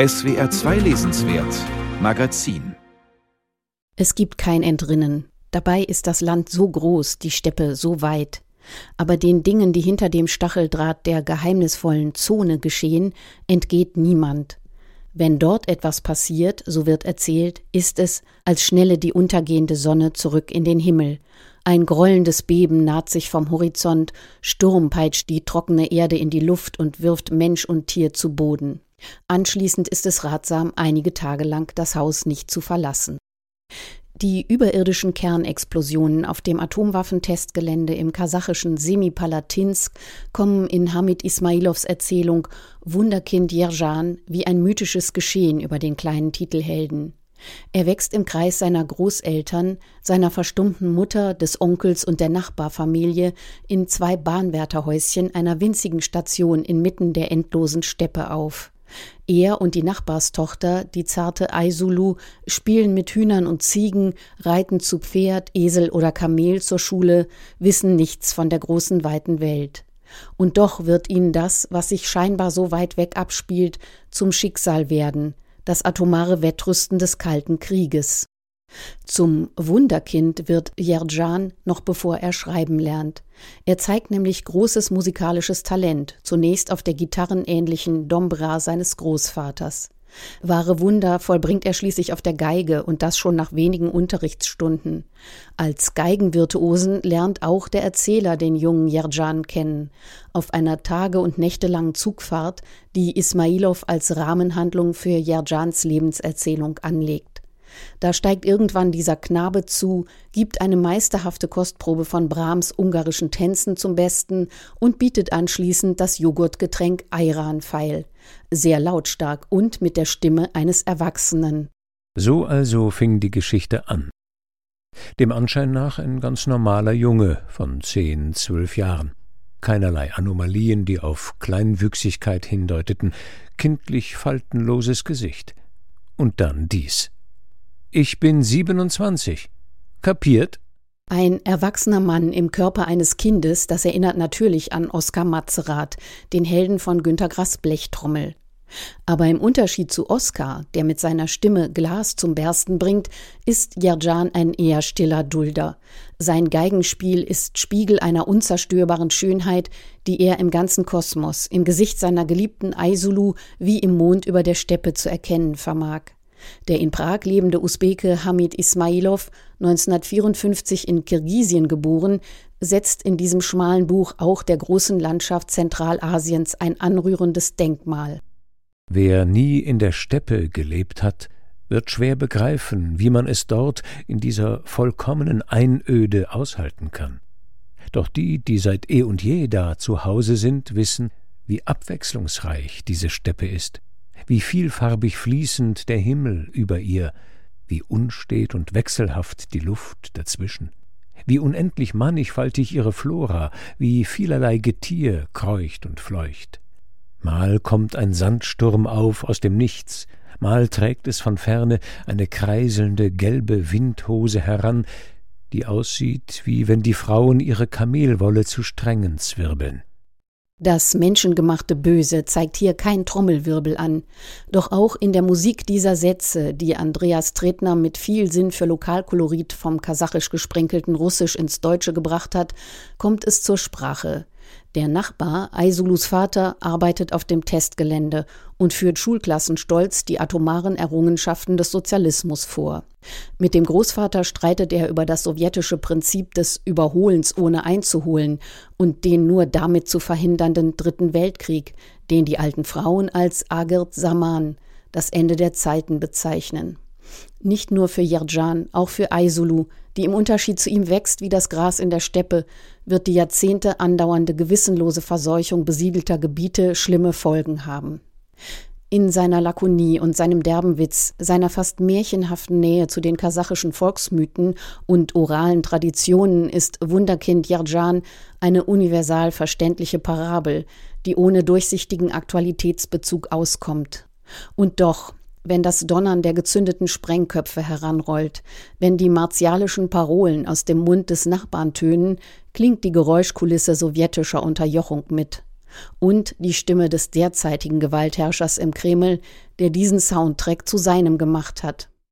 SWR 2 Lesenswert Magazin Es gibt kein Entrinnen. Dabei ist das Land so groß, die Steppe so weit. Aber den Dingen, die hinter dem Stacheldraht der geheimnisvollen Zone geschehen, entgeht niemand. Wenn dort etwas passiert, so wird erzählt, ist es, als schnelle die untergehende Sonne zurück in den Himmel. Ein grollendes Beben naht sich vom Horizont, Sturm peitscht die trockene Erde in die Luft und wirft Mensch und Tier zu Boden. Anschließend ist es ratsam, einige Tage lang das Haus nicht zu verlassen. Die überirdischen Kernexplosionen auf dem Atomwaffentestgelände im kasachischen Semipalatinsk kommen in Hamid Ismailows Erzählung Wunderkind Jerjan wie ein mythisches Geschehen über den kleinen Titelhelden. Er wächst im Kreis seiner Großeltern, seiner verstummten Mutter, des Onkels und der Nachbarfamilie in zwei Bahnwärterhäuschen einer winzigen Station inmitten der endlosen Steppe auf. Er und die Nachbarstochter, die zarte Aisulu, spielen mit Hühnern und Ziegen, reiten zu Pferd, Esel oder Kamel zur Schule, wissen nichts von der großen weiten Welt. Und doch wird ihnen das, was sich scheinbar so weit weg abspielt, zum Schicksal werden, das atomare Wettrüsten des Kalten Krieges. Zum Wunderkind wird Jerjan noch bevor er schreiben lernt. Er zeigt nämlich großes musikalisches Talent, zunächst auf der gitarrenähnlichen Dombra seines Großvaters. Wahre Wunder vollbringt er schließlich auf der Geige und das schon nach wenigen Unterrichtsstunden. Als Geigenvirtuosen lernt auch der Erzähler den jungen Jerjan kennen. Auf einer tage- und nächtelangen Zugfahrt, die Ismailow als Rahmenhandlung für Jerjans Lebenserzählung anlegt. Da steigt irgendwann dieser Knabe zu, gibt eine meisterhafte Kostprobe von Brahms ungarischen Tänzen zum Besten und bietet anschließend das Joghurtgetränk Ayran feil. Sehr lautstark und mit der Stimme eines Erwachsenen. So also fing die Geschichte an. Dem Anschein nach ein ganz normaler Junge von zehn, zwölf Jahren. Keinerlei Anomalien, die auf Kleinwüchsigkeit hindeuteten, kindlich faltenloses Gesicht. Und dann dies. Ich bin 27. Kapiert? Ein erwachsener Mann im Körper eines Kindes, das erinnert natürlich an Oskar Matzerath, den Helden von Günter Grass Blechtrommel. Aber im Unterschied zu Oskar, der mit seiner Stimme Glas zum Bersten bringt, ist Jerjan ein eher stiller Dulder. Sein Geigenspiel ist Spiegel einer unzerstörbaren Schönheit, die er im ganzen Kosmos, im Gesicht seiner geliebten Aisulu wie im Mond über der Steppe zu erkennen vermag. Der in Prag lebende Usbeke Hamid Ismailov, 1954 in Kirgisien geboren, setzt in diesem schmalen Buch auch der großen Landschaft Zentralasiens ein anrührendes Denkmal. Wer nie in der Steppe gelebt hat, wird schwer begreifen, wie man es dort in dieser vollkommenen Einöde aushalten kann. Doch die, die seit eh und je da zu Hause sind, wissen, wie abwechslungsreich diese Steppe ist wie vielfarbig fließend der Himmel über ihr, wie unstet und wechselhaft die Luft dazwischen, wie unendlich mannigfaltig ihre Flora, wie vielerlei Getier kreucht und fleucht. Mal kommt ein Sandsturm auf aus dem Nichts, mal trägt es von ferne eine kreiselnde gelbe Windhose heran, die aussieht, wie wenn die Frauen ihre Kamelwolle zu Strängen zwirbeln. Das menschengemachte Böse zeigt hier kein Trommelwirbel an. Doch auch in der Musik dieser Sätze, die Andreas Tretner mit viel Sinn für Lokalkolorit vom kasachisch gesprenkelten Russisch ins Deutsche gebracht hat, kommt es zur Sprache. Der Nachbar, Aisulus Vater, arbeitet auf dem Testgelände und führt Schulklassen stolz die atomaren Errungenschaften des Sozialismus vor. Mit dem Großvater streitet er über das sowjetische Prinzip des Überholens ohne einzuholen und den nur damit zu verhindernden Dritten Weltkrieg, den die alten Frauen als Agirt Saman, das Ende der Zeiten, bezeichnen. Nicht nur für Yerjan, auch für Aisulu, die im Unterschied zu ihm wächst wie das Gras in der Steppe, wird die Jahrzehnte andauernde gewissenlose Verseuchung besiedelter Gebiete schlimme Folgen haben. In seiner Lakonie und seinem derben Witz, seiner fast märchenhaften Nähe zu den kasachischen Volksmythen und oralen Traditionen ist Wunderkind Yerjan eine universal verständliche Parabel, die ohne durchsichtigen Aktualitätsbezug auskommt. Und doch, wenn das Donnern der gezündeten Sprengköpfe heranrollt, wenn die martialischen Parolen aus dem Mund des Nachbarn tönen, klingt die Geräuschkulisse sowjetischer Unterjochung mit. Und die Stimme des derzeitigen Gewaltherrschers im Kreml, der diesen Soundtrack zu seinem gemacht hat.